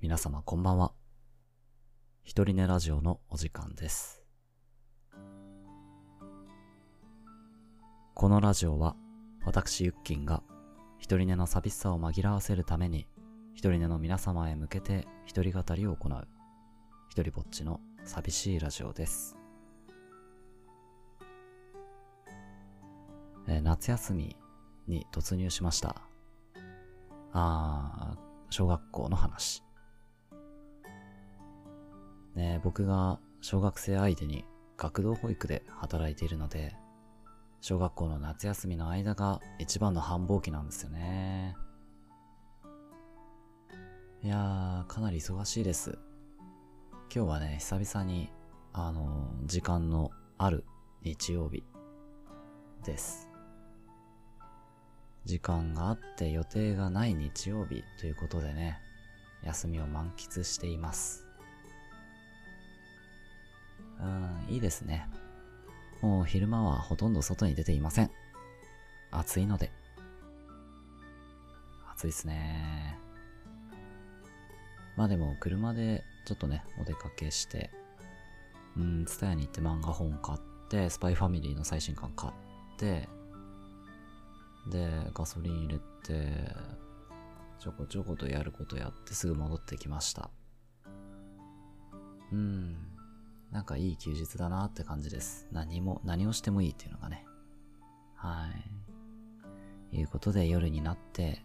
皆様こんばんは。一人寝ラジオのお時間です。このラジオは、私ユッキンが、一人寝の寂しさを紛らわせるために、一人寝の皆様へ向けて一人語りを行う、一人ぼっちの寂しいラジオです。え夏休みに突入しました。あー、小学校の話。ね僕が小学生相手に学童保育で働いているので、小学校の夏休みの間が一番の繁忙期なんですよね。いやー、かなり忙しいです。今日はね、久々に、あのー時間のある日曜日です。時間があって予定がない日曜日ということでね、休みを満喫しています。いいですね。もう昼間はほとんど外に出ていません。暑いので。暑いですね。まあでも車でちょっとね、お出かけして、うん、ツタヤに行って漫画本買って、スパイファミリーの最新刊買って、で、ガソリン入れて、ちょこちょことやることやってすぐ戻ってきました。うん。なんかいい休日だなって感じです。何も、何をしてもいいっていうのがね。はい。いうことで夜になって、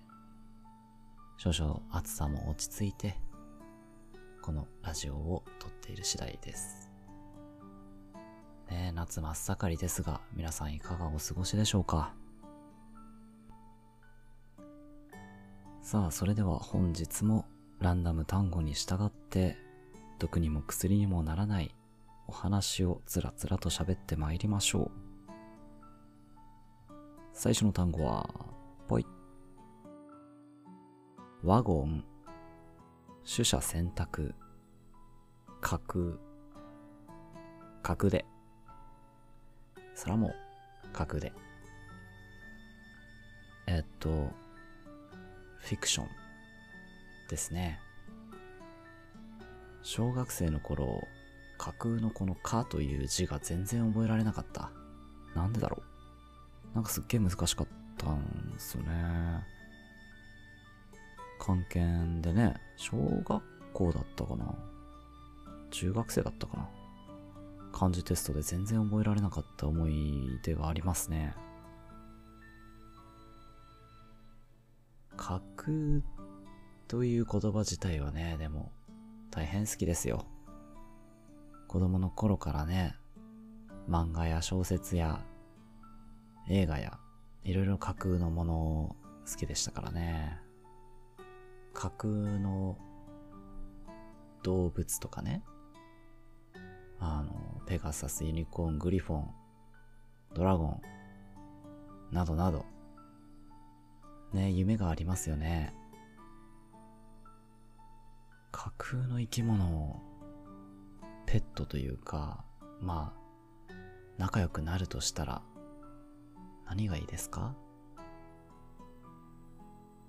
少々暑さも落ち着いて、このラジオを撮っている次第です。ね、夏真っ盛りですが、皆さんいかがお過ごしでしょうか？さあ、それでは本日もランダム単語に従って、毒にも薬にもならないお話をつらつらと喋ってまいりましょう。最初の単語は、ぽい。ワゴン、取捨選択、架空、角で。そらもう、角で。えっと、フィクションですね。小学生の頃、架空のこのかという字が全然覚えられなかった。なんでだろう。なんかすっげえ難しかったんすよね。関係でね、小学校だったかな中学生だったかな漢字テストで全然覚えられなかった思い出がありますね。架空という言葉自体はね、でも大変好きですよ。子供の頃からね、漫画や小説や映画やいろいろ架空のものを好きでしたからね。架空の動物とかね。あの、ペガサス、ユニコーン、グリフォン、ドラゴン、などなど。ね、夢がありますよね。架空の生き物をペットというか、まあ、仲良くなるとしたら、何がいいですか？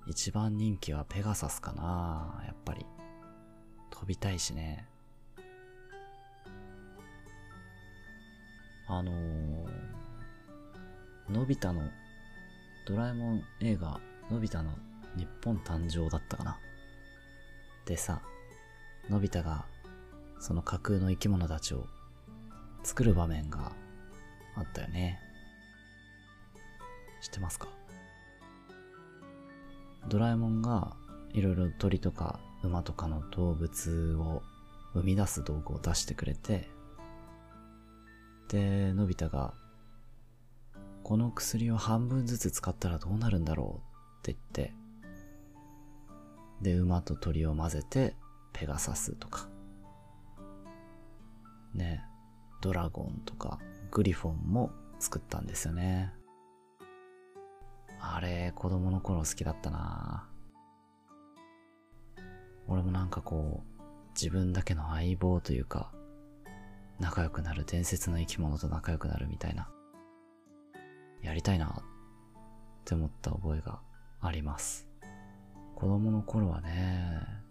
一番人気はペガサスかなやっぱり。飛びたいしね。あのー、のび太の、ドラえもん映画、のび太の日本誕生だったかな。でさ、のび太が、その架空の生き物たちを作る場面があったよね。知ってますか？ドラえもんがいろいろ鳥とか馬とかの動物を生み出す道具を出してくれて、で、のび太が、この薬を半分ずつ使ったらどうなるんだろう？って言って、で、馬と鳥を混ぜて、ペガサスとか、ね、ドラゴンとか、グリフォンも作ったんですよね。あれ、子供の頃好きだったな俺もなんかこう、自分だけの相棒というか、仲良くなる伝説の生き物と仲良くなるみたいな、やりたいなって思った覚えがあります。子供の頃はね、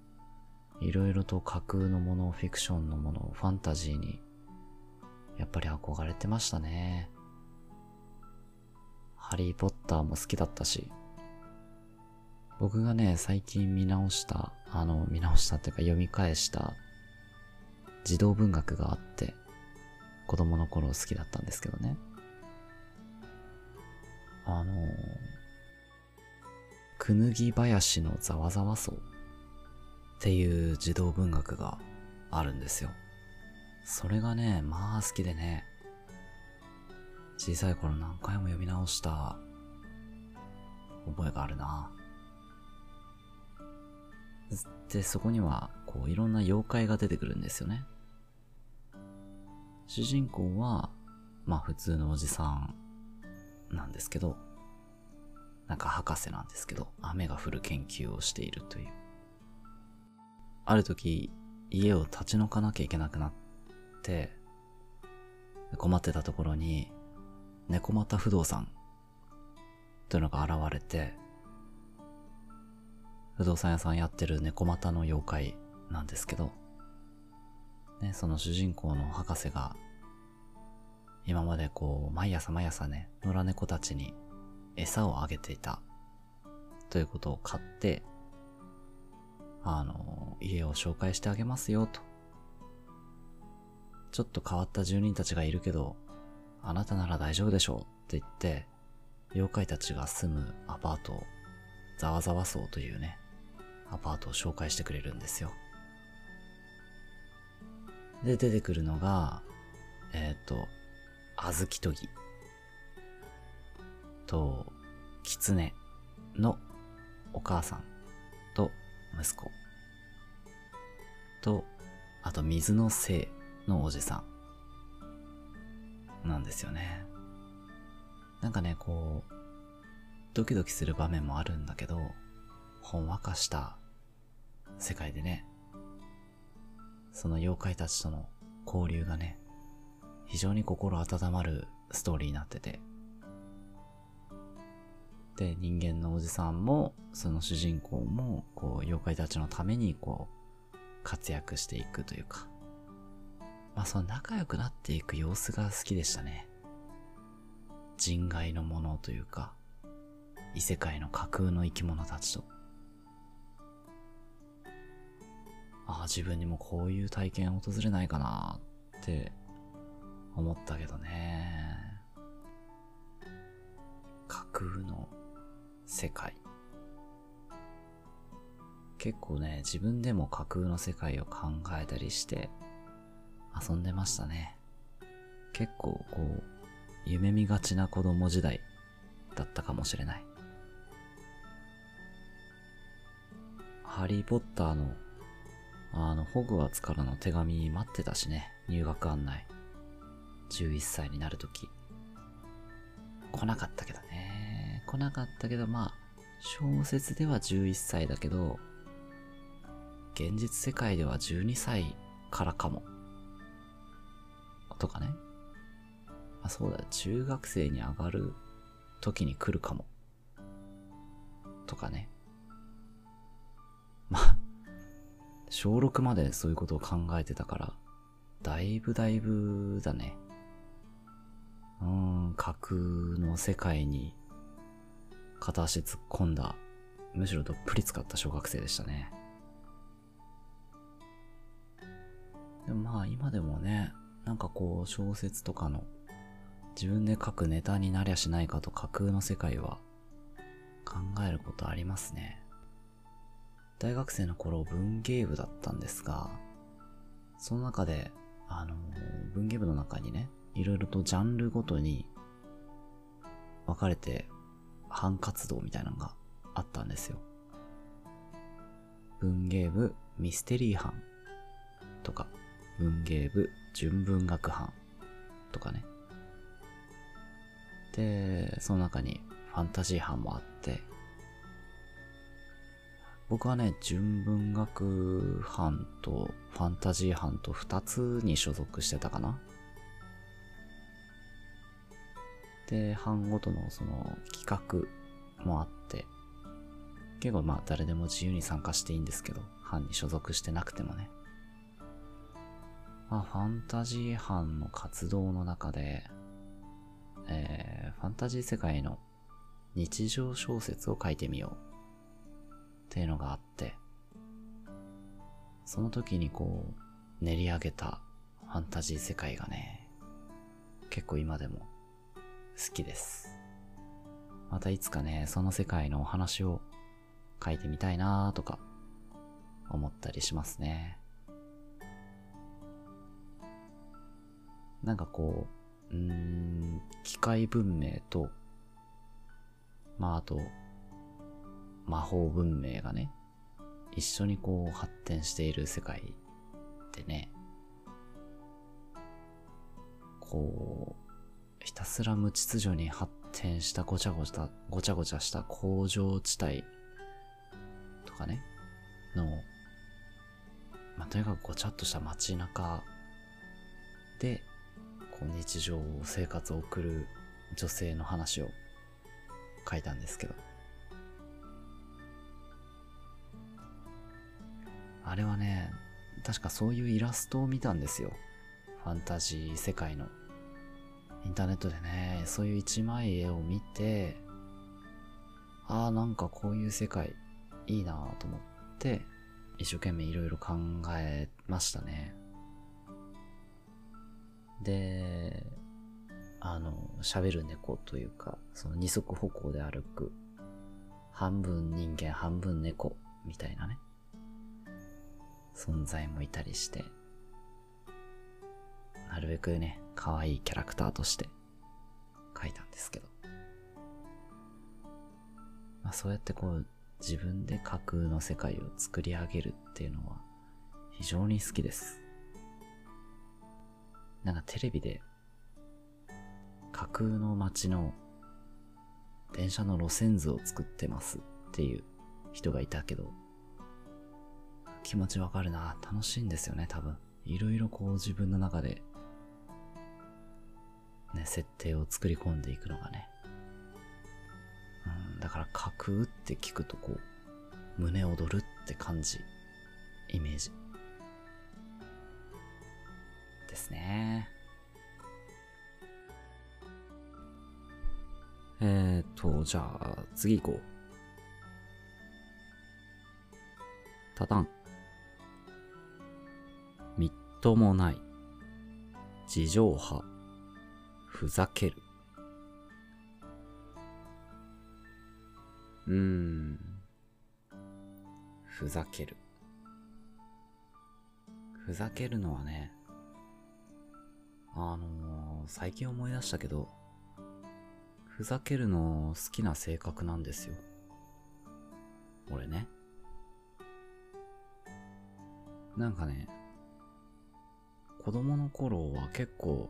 いろいろと架空のもの、フィクションのもの、ファンタジーに、やっぱり憧れてましたね。ハリーポッターも好きだったし、僕がね、最近見直した、あの、見直したっていうか読み返した児童文学があって、子供の頃好きだったんですけどね。あのくぬぎ林のざわざわ草っていう児童文学があるんですよ。それがね、まあ好きでね、小さい頃何回も読み直した覚えがあるな。で、そこには、こう、いろんな妖怪が出てくるんですよね。主人公は、まあ普通のおじさんなんですけど、なんか博士なんですけど、雨が降る研究をしているという。ある時、家を立ち退かなきゃいけなくなって、困ってたところに、猫又不動産というのが現れて、不動産屋さんやってる猫又の妖怪なんですけど、ね、その主人公の博士が、今までこう、毎朝毎朝ね、野良猫たちに餌をあげていた、ということを買って、あの、家を紹介してあげますよ、と。ちょっと変わった住人たちがいるけど、あなたなら大丈夫でしょうって言って、妖怪たちが住むアパートを、ざわざわ荘というね、アパートを紹介してくれるんですよ。で、出てくるのが、えっ、ー、と、あずきとぎと、きつねのお母さん息子と、あと水のせいのおじさんなんですよね。なんかね、こう、ドキドキする場面もあるんだけど、ほんわかした世界でね、その妖怪たちとの交流がね、非常に心温まるストーリーになってて。で、人間のおじさんも、その主人公も、こう、妖怪たちのために、こう、活躍していくというか。まあ、その仲良くなっていく様子が好きでしたね。人外のものというか、異世界の架空の生き物たちと。ああ、自分にもこういう体験訪れないかなって思ったけどね。架空の世界。結構ね、自分でも架空の世界を考えたりして遊んでましたね。結構こう、夢見がちな子供時代だったかもしれない。ハリーポッターのあの、ホグワーツからの手紙待ってたしね、入学案内。11歳になるとき。来なかったけどね。来なかったけど、まあ、小説では11歳だけど、現実世界では12歳からかも。とかね。あ、そうだ、中学生に上がる時に来るかも。とかね。まあ、小6までそういうことを考えてたから、だいぶだいぶだね。うーん、架空の世界に片足突っ込んだ、むしろどっぷり使った小学生でしたね。でもまあ今でもね、なんかこう小説とかの自分で書くネタになりゃしないかと架空の世界は考えることありますね。大学生の頃文芸部だったんですが、その中で、あの、文芸部の中にね、いろいろとジャンルごとに分かれて班活動みたいなのがあったんですよ。文芸部ミステリー班とか、文芸部純文学班とかね。で、その中にファンタジー班もあって、僕はね、純文学班とファンタジー班と2つに所属してたかな。で、班ごとのその企画もあって、結構まあ誰でも自由に参加していいんですけど、班に所属してなくてもね。まあファンタジー班の活動の中で、えー、ファンタジー世界の日常小説を書いてみようっていうのがあって、その時にこう練り上げたファンタジー世界がね、結構今でも好きです。またいつかね、その世界のお話を書いてみたいなとか思ったりしますね。なんかこう、うーん、機械文明と、まああと、魔法文明がね、一緒にこう発展している世界でね、こう、ひたすら無秩序に発展したごちゃごちゃ、ごちゃごちゃした工場地帯とかね、の、まあ、とにかくごちゃっとした街中で、こう日常を生活を送る女性の話を書いたんですけど。あれはね、確かそういうイラストを見たんですよ。ファンタジー世界の。インターネットでね、そういう一枚絵を見て、ああ、なんかこういう世界いいなぁと思って、一生懸命いろいろ考えましたね。で、あの、喋る猫というか、その二足歩行で歩く、半分人間半分猫みたいなね、存在もいたりして、なるべくね、可愛いキャラクターとして書いたんですけど。まあそうやってこう、自分で架空の世界を作り上げるっていうのは非常に好きです。なんかテレビで架空の街の電車の路線図を作ってますっていう人がいたけど、気持ちわかるな。楽しいんですよね、多分。いろいろこう自分の中で、ね、設定を作り込んでいくのがね。うん、だから架空って聞くとこう、胸躍るって感じ、イメージ。ですね。えーと、じゃあ、次行こう。たたん。みっともない。地上波。ふざける。うーん。ふざける。ふざけるのはね、あのー、最近思い出したけど、ふざけるの好きな性格なんですよ。俺ね。なんかね、子供の頃は結構、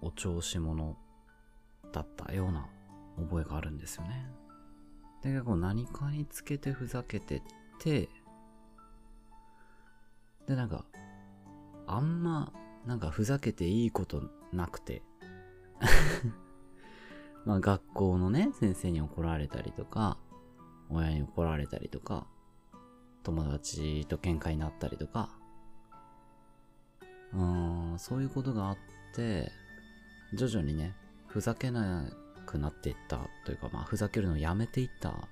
お調子者だったような覚えがあるんですよね。で、結構何かにつけてふざけてって、で、なんか、あんま、なんかふざけていいことなくて まあ学校のね、先生に怒られたりとか、親に怒られたりとか、友達と喧嘩になったりとか、うん、そういうことがあって、徐々にね、ふざけなくなっていったというか、まあ、ふざけるのをやめていった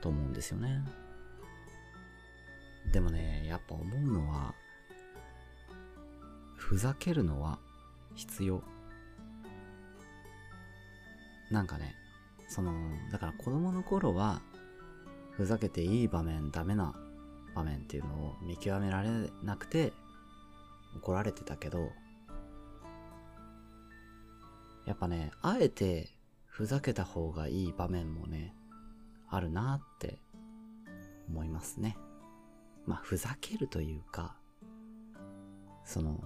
と思うんですよね。でもね、やっぱ思うのは、ふざけるのは必要。なんかね、その、だから子供の頃は、ふざけていい場面、ダメな場面っていうのを見極められなくて、怒られてたけど、やっぱね、あえてふざけた方がいい場面もね、あるなって思いますね。まあ、ふざけるというか、その、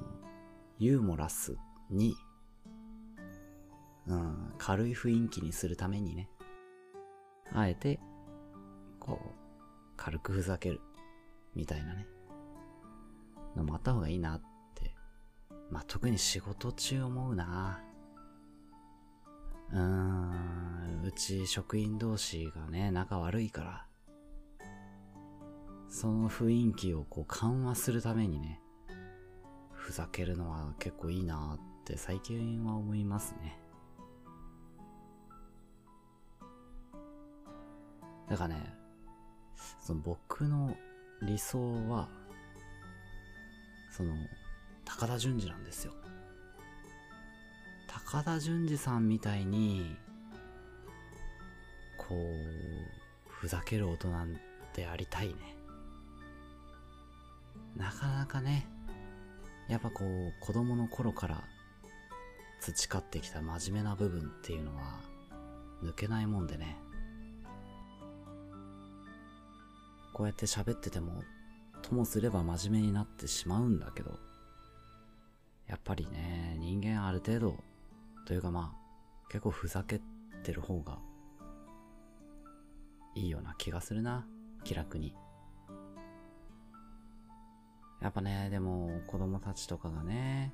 ユーモラスに、うん、軽い雰囲気にするためにね、あえて、こう、軽くふざける、みたいなね、のもあった方がいいなって、まあ、特に仕事中思うなうーん、うち職員同士がね、仲悪いから、その雰囲気をこう緩和するためにね、ふざけるのは結構いいなって最近は思いますね。だからね、その僕の理想は、その、高田純次なんですよ。高田純次さんみたいに、こう、ふざける大人でありたいね。なかなかね、やっぱこう、子供の頃から培ってきた真面目な部分っていうのは、抜けないもんでね。こうやって喋ってても、ともすれば真面目になってしまうんだけど、やっぱりね、人間ある程度、というかまあ、結構ふざけてる方が、いいような気がするな、気楽に。やっぱね、でも子供たちとかがね、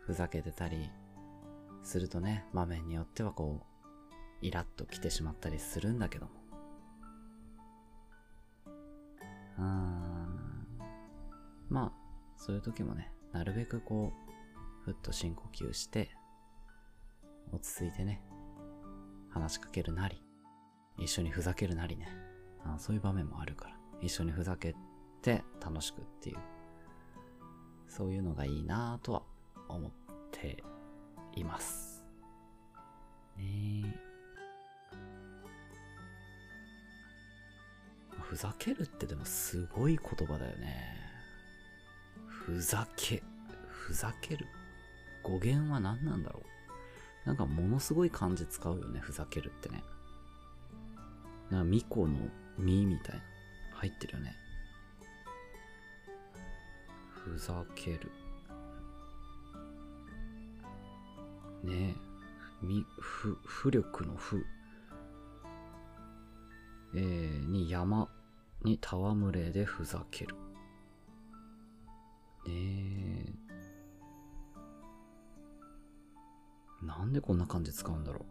ふざけてたりするとね、場面によってはこう、イラッと来てしまったりするんだけども。うーん。まあ、そういう時もね、なるべくこう、ふっと深呼吸して、落ち着いてね、話しかけるなり、一緒にふざけるなりね、あそういう場面もあるから、一緒にふざけて楽しくっていう、そういうのがいいなぁとは思っています。ね。ふざけるってでもすごい言葉だよね。ふざけ、ふざける。語源は何なんだろう？なんかものすごい漢字使うよね、ふざけるってね。なんか、みこのみみたいな。入ってるよね。ふざける。ねえ。み、ふ、浮力のふ。えー、に山に戯れでふざける。ねえ。なんでこんな感じ使うんだろ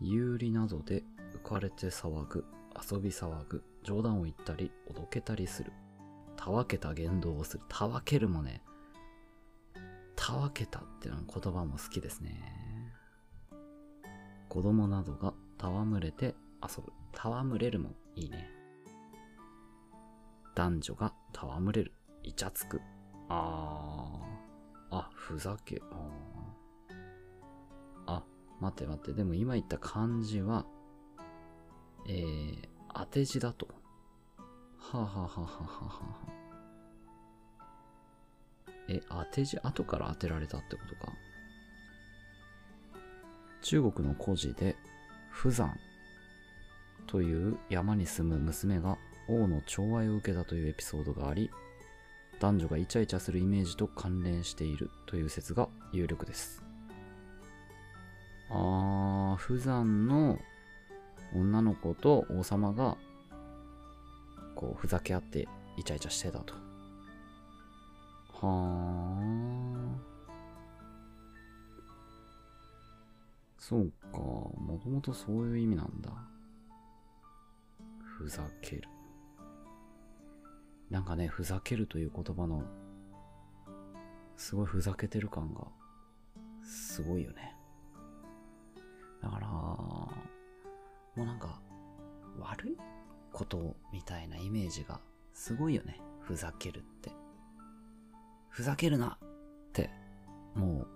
う。有利などで浮かれて騒ぐ、遊び騒ぐ、冗談を言ったり、おどけたりする。たわけた言動をする。たわけるもね、たわけたっていうの言葉も好きですね。子供などが戯れて遊ぶ。戯れるもいいね。男女が戯れる。イチャつく。あー。あ、ふざけ。ああ、待って待って。でも今言った漢字は、えー、当て字だと。はあ、はあはあはあはあ、え、当て字後から当てられたってことか。中国の古事で、不山という山に住む娘が王の寵愛を受けたというエピソードがあり、男女がイチャイチャするイメージと関連しているという説が有力です。あー、不山の女の子と王様が、こう、ふざけ合ってイチャイチャしてたと。はー。そうか。もともとそういう意味なんだ。ふざける。なんかね、ふざけるという言葉の、すごいふざけてる感が、すごいよね。だから、もうなんか、悪いことみたいなイメージがすごいよね。ふざけるって。ふざけるなって、もう、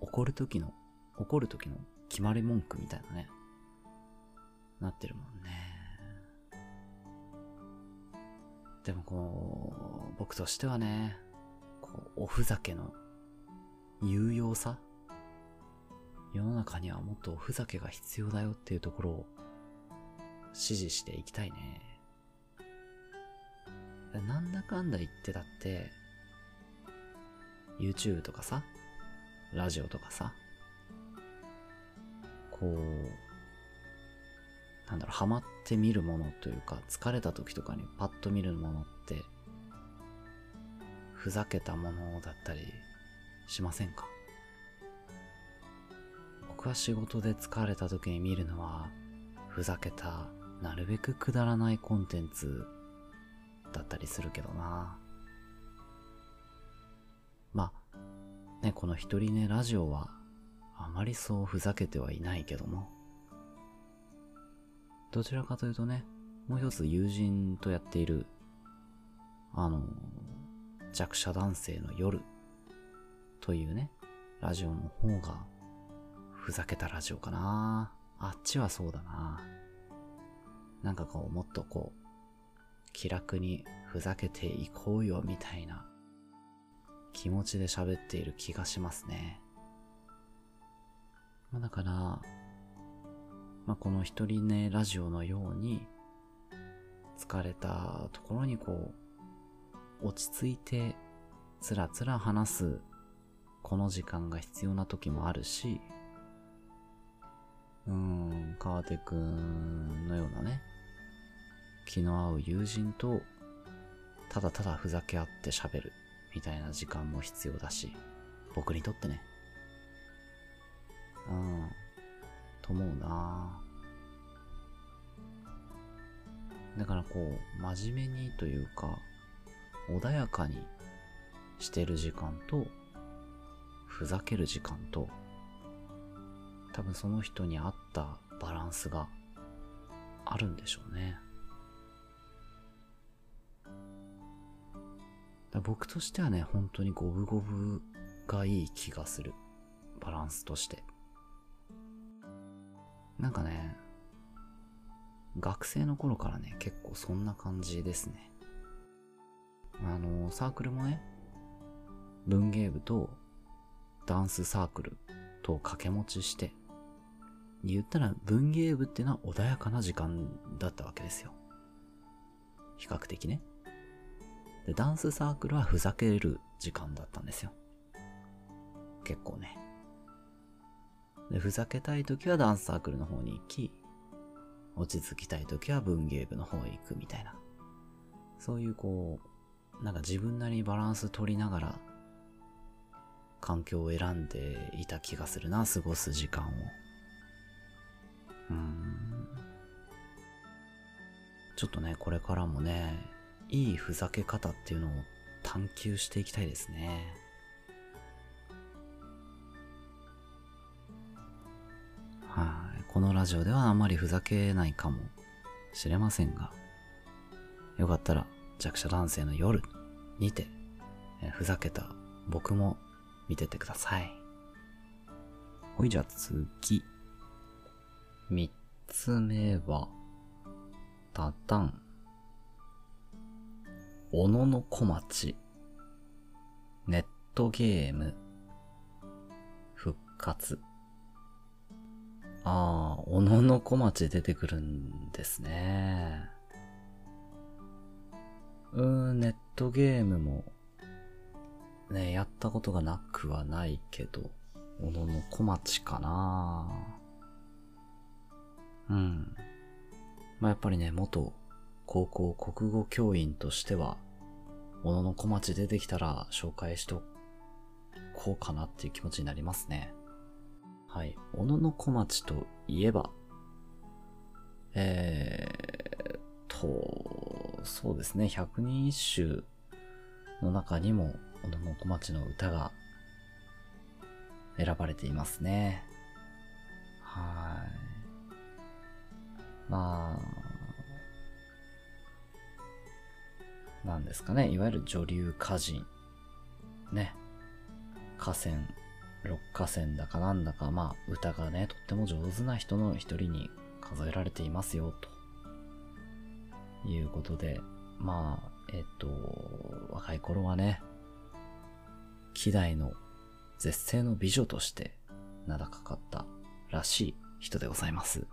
怒る時の、怒る時の決まり文句みたいなね、なってるもんね。でもこう、僕としてはね、こう、おふざけの有用さ？世の中にはもっとおふざけが必要だよっていうところを支持していきたいね。なんだかんだ言ってたって、YouTube とかさ、ラジオとかさ、こう、なんだろう、ハマって見るものというか、疲れた時とかにパッと見るものって、ふざけたものだったりしませんか？僕は仕事で疲れた時に見るのは、ふざけたなるべくくだらないコンテンツだったりするけどな。まあ、ね、この一人ねラジオはあまりそうふざけてはいないけども。どちらかというとね、もう一つ友人とやっている、あの、弱者男性の夜というね、ラジオの方が、ふざけたラジオかな。あっちはそうだな。なんかこう、もっとこう、気楽にふざけていこうよみたいな気持ちで喋っている気がしますね。まあ、だから、まあ、この一人ねラジオのように疲れたところにこう落ち着いてつらつら話すこの時間が必要な時もあるしうーん川手くんのようなね気の合う友人とただただふざけ合って喋るみたいな時間も必要だし僕にとってね。うんと思うなだからこう真面目にというか穏やかにしてる時間とふざける時間と多分その人に合ったバランスがあるんでしょうね。僕としてはね、本当に五分五分がいい気がする。バランスとして。なんかね、学生の頃からね、結構そんな感じですね。あの、サークルもね、文芸部とダンスサークルと掛け持ちして、言ったら文芸部っていうのは穏やかな時間だったわけですよ。比較的ね。で、ダンスサークルはふざける時間だったんですよ。結構ね。で、ふざけたい時はダンスサークルの方に行き、落ち着きたい時は文芸部の方へ行くみたいな。そういうこう、なんか自分なりにバランス取りながら、環境を選んでいた気がするな、過ごす時間を。うん。ちょっとね、これからもね、いいふざけ方っていうのを探求していきたいですね。はい、このラジオではあんまりふざけないかもしれませんが、よかったら弱者男性の夜にて、ふざけた僕も見ててください。ほいじゃあ次。三つ目は、たたん。小野の小町。ネットゲーム。復活。ああ、小野の小町出てくるんですね。うーん、ネットゲームも、ね、やったことがなくはないけど、小野の小町かなうん。まあ、やっぱりね、元高校国語教員としては、小野の小町出てきたら紹介しとこうかなっていう気持ちになりますね。はい。小野小町といえば、えーと、そうですね、百人一首の中にも小野小町の歌が選ばれていますね。はい。まあ、なんですかね、いわゆる女流歌人。ね。河川、六河川だかなんだか、まあ、歌がね、とっても上手な人の一人に数えられていますよ、ということで、まあ、えっと、若い頃はね、希代の絶世の美女として名高かったらしい人でございます。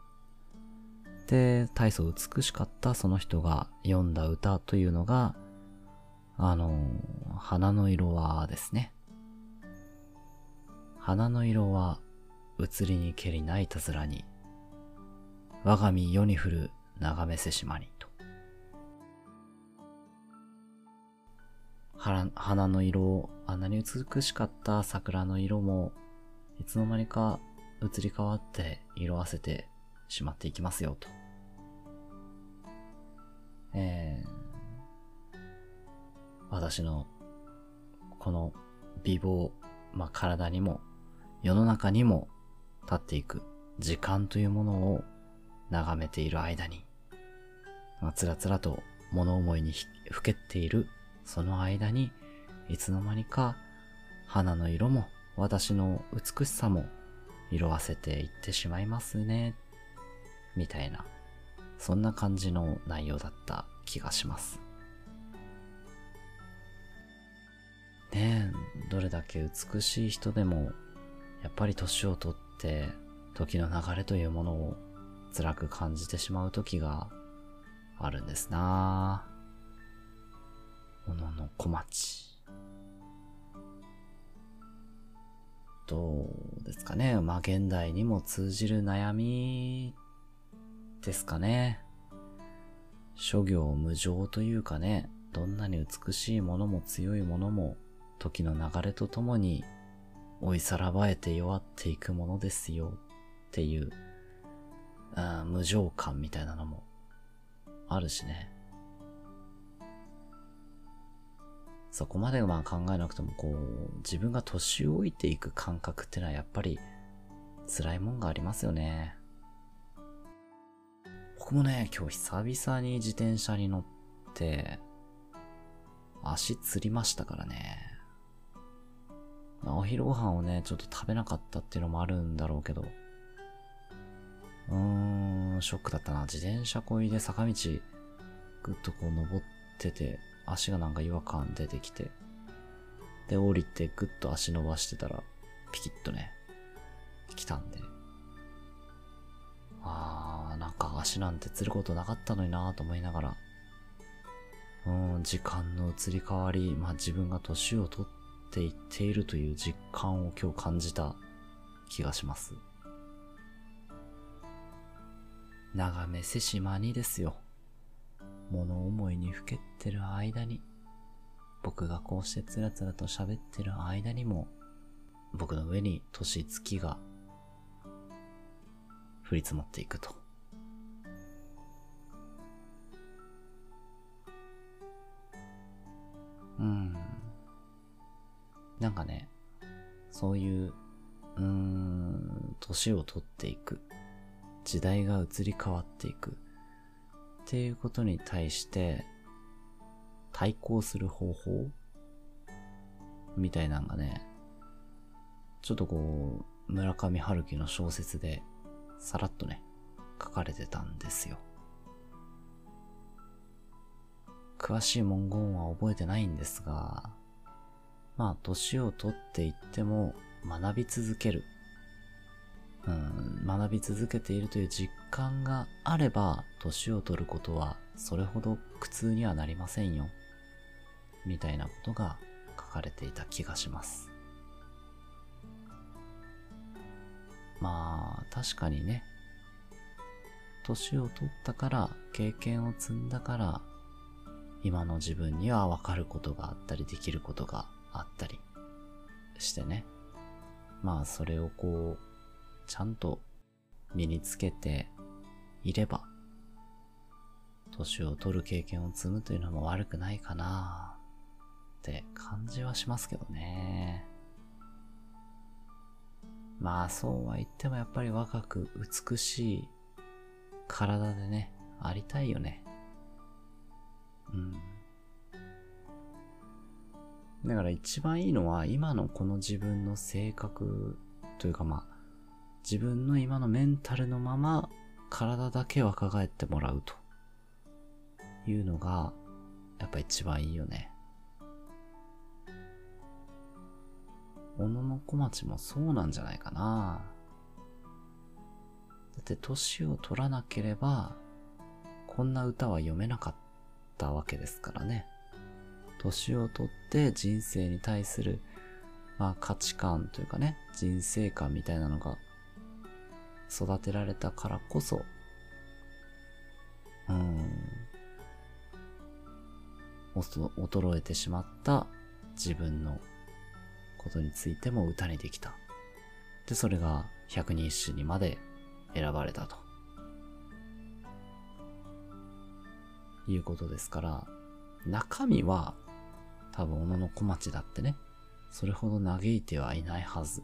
で、大層美しかったその人が読んだ歌というのが、あの、花の色はですね。花の色は移りにけりないたずらに、我が身世に降る眺めせしまにと。花の色、あんなに美しかった桜の色も、いつの間にか移り変わって色あせてしまっていきますよと。えー、私のこの美貌、まあ、体にも世の中にも立っていく時間というものを眺めている間に、まあ、つらつらと物思いにふけっているその間にいつの間にか花の色も私の美しさも色あせていってしまいますね。みたいな、そんな感じの内容だった気がします。ねえ、どれだけ美しい人でも、やっぱり年をとって時の流れというものを辛く感じてしまう時があるんですな小野の小町。どうですかね。まあ、現代にも通じる悩みですかね。諸行無常というかね、どんなに美しいものも強いものも、時の流れとともに追いさらばえて弱っていくものですよっていう、あ無常感みたいなのもあるしね。そこまでまあ考えなくてもこう、自分が年老いていく感覚ってのはやっぱり辛いもんがありますよね。僕もね、今日久々に自転車に乗って、足つりましたからね。お昼ご飯をね、ちょっと食べなかったっていうのもあるんだろうけど、うーん、ショックだったな。自転車こいで坂道、ぐっとこう登ってて、足がなんか違和感出てきて、で、降りてぐっと足伸ばしてたら、ピキッとね、来たんで、あー、なんか足なんてつることなかったのになーと思いながら、うん、時間の移り変わり、まあ自分が年を取っていっているという実感を今日感じた気がします。長めせしまにですよ。物思いにふけってる間に、僕がこうしてつらつらと喋ってる間にも、僕の上に年月が降り積もっていくと。うん。なんかね、そういう、うーん、年を取っていく。時代が移り変わっていく。っていうことに対して対抗する方法？みたいなんがね、ちょっとこう、村上春樹の小説でさらっとね、書かれてたんですよ。詳しい文言は覚えてないんですが、まあ、年を取っていっても学び続けるうん、学び続けているという実感があれば、年を取ることはそれほど苦痛にはなりませんよ。みたいなことが書かれていた気がします。まあ、確かにね、年を取ったから、経験を積んだから、今の自分にはわかることがあったり、できることがあったりしてね。まあ、それをこう、ちゃんと身につけていれば、年を取る経験を積むというのも悪くないかなって感じはしますけどね。まあそうは言ってもやっぱり若く美しい体でね、ありたいよね。うん。だから一番いいのは今のこの自分の性格というかまあ自分の今のメンタルのまま体だけ若返ってもらうというのがやっぱ一番いいよね。小野小町もそうなんじゃないかな。だって年を取らなければこんな歌は読めなかったわけですからね。年を取って人生に対する、まあ、価値観というかね、人生観みたいなのが育てられたからこそ、うん、衰えてしまった自分のことについても歌にできた。で、それが百人一首にまで選ばれたと。いうことですから、中身は多分小野小町だってね、それほど嘆いてはいないはず。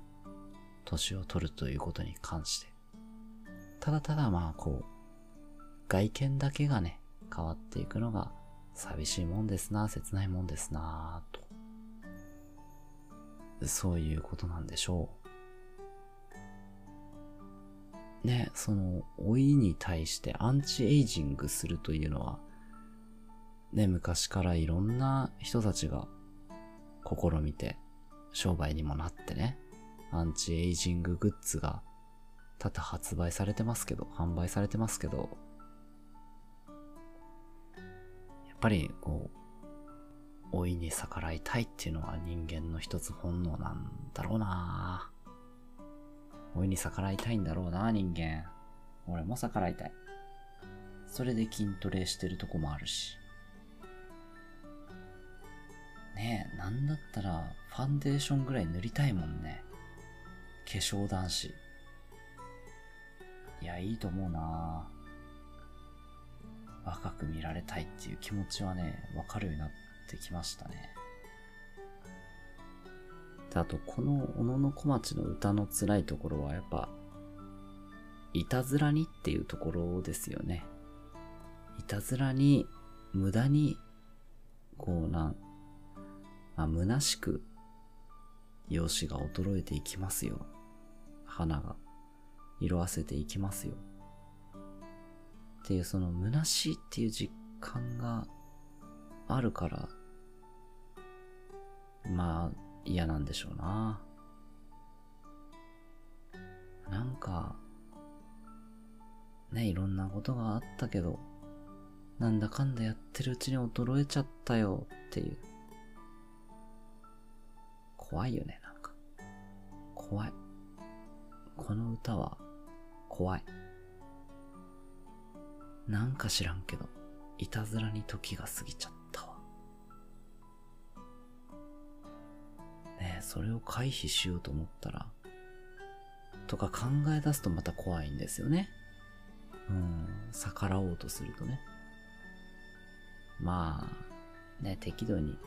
年を取るということに関して。ただただまあこう、外見だけがね、変わっていくのが寂しいもんですな、切ないもんですな、と。そういうことなんでしょう。ね、その、老いに対してアンチエイジングするというのは、ね、昔からいろんな人たちが試みて、商売にもなってね、アンチエイジンググッズが多々発売されてますけど、販売されてますけど、やっぱりこう、老いに逆らいたいっていうのは人間の一つ本能なんだろうな老いに逆らいたいんだろうな人間。俺も逆らいたい。それで筋トレしてるとこもあるし。ねえ、なんだったらファンデーションぐらい塗りたいもんね。化粧男子。いや、いいと思うな若く見られたいっていう気持ちはね、わかるようになってきましたね。で、あと、この小野小町の歌の辛いところは、やっぱ、いたずらにっていうところですよね。いたずらに、無駄に、こうなん、まあ、虚しく、容姿が衰えていきますよ。花が色あせていきますよ。っていうその虚しいっていう実感があるから、まあ嫌なんでしょうな。なんか、ね、いろんなことがあったけど、なんだかんだやってるうちに衰えちゃったよっていう。怖いよね、なんか。怖い。この歌は怖い。なんか知らんけど、いたずらに時が過ぎちゃったわ。ねえ、それを回避しようと思ったら、とか考え出すとまた怖いんですよね。うん、逆らおうとするとね。まあ、ね、適度に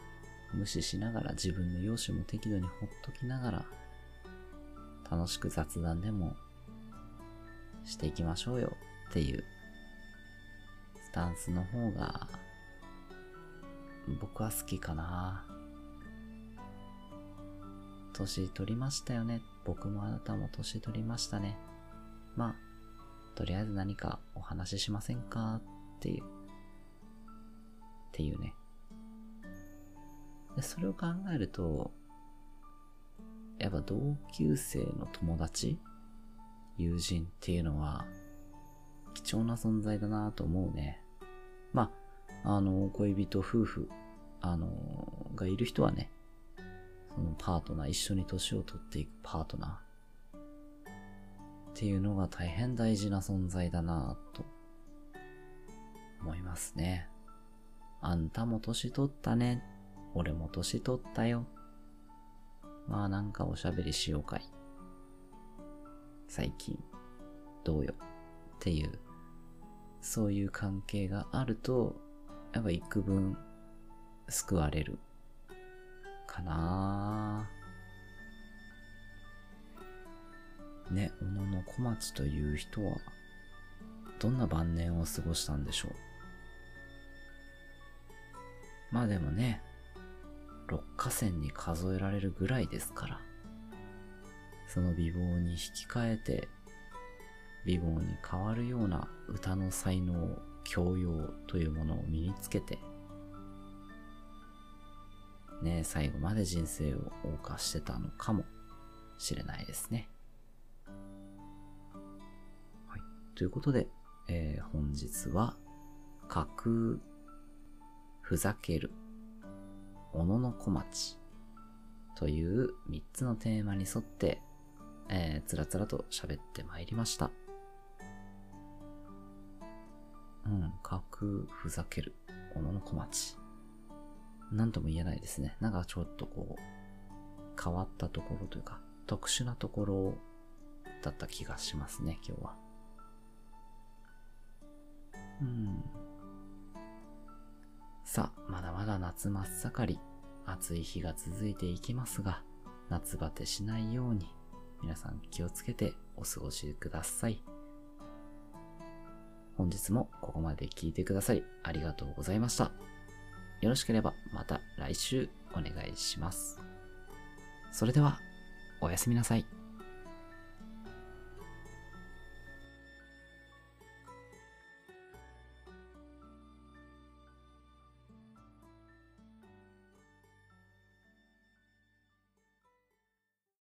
無視しながら自分の容姿も適度にほっときながら楽しく雑談でもしていきましょうよっていうスタンスの方が僕は好きかな。年取りましたよね。僕もあなたも年取りましたね。まあ、とりあえず何かお話ししませんかっていう。っていうね。でそれを考えると、やっぱ同級生の友達友人っていうのは貴重な存在だなと思うね。まあ、あの、恋人、夫婦、あの、がいる人はね、そのパートナー、一緒に年を取っていくパートナーっていうのが大変大事な存在だなと思いますね。あんたも年取ったね。俺も年取ったよ。まあなんかおしゃべりしようかい。最近、どうよ。っていう、そういう関係があると、やっぱ幾分救われるかなね、小野の小町という人は、どんな晩年を過ごしたんでしょう。まあでもね、六花線に数えられるぐらいですから、その美貌に引き換えて、美貌に変わるような歌の才能、教養というものを身につけて、ね、最後まで人生を謳歌してたのかもしれないですね。はい。ということで、えー、本日は、架空、ふざける、小野小町という3つのテーマに沿って、えー、つらつらと喋ってまいりました。うん、架空ふざける、小野小町。なんとも言えないですね。なんかちょっとこう、変わったところというか、特殊なところだった気がしますね、今日は。うん。さあ、まだまだ夏真っ盛り。暑い日が続いていきますが、夏バテしないように皆さん気をつけてお過ごしください。本日もここまで聞いてくださりありがとうございました。よろしければまた来週お願いします。それでは、おやすみなさい。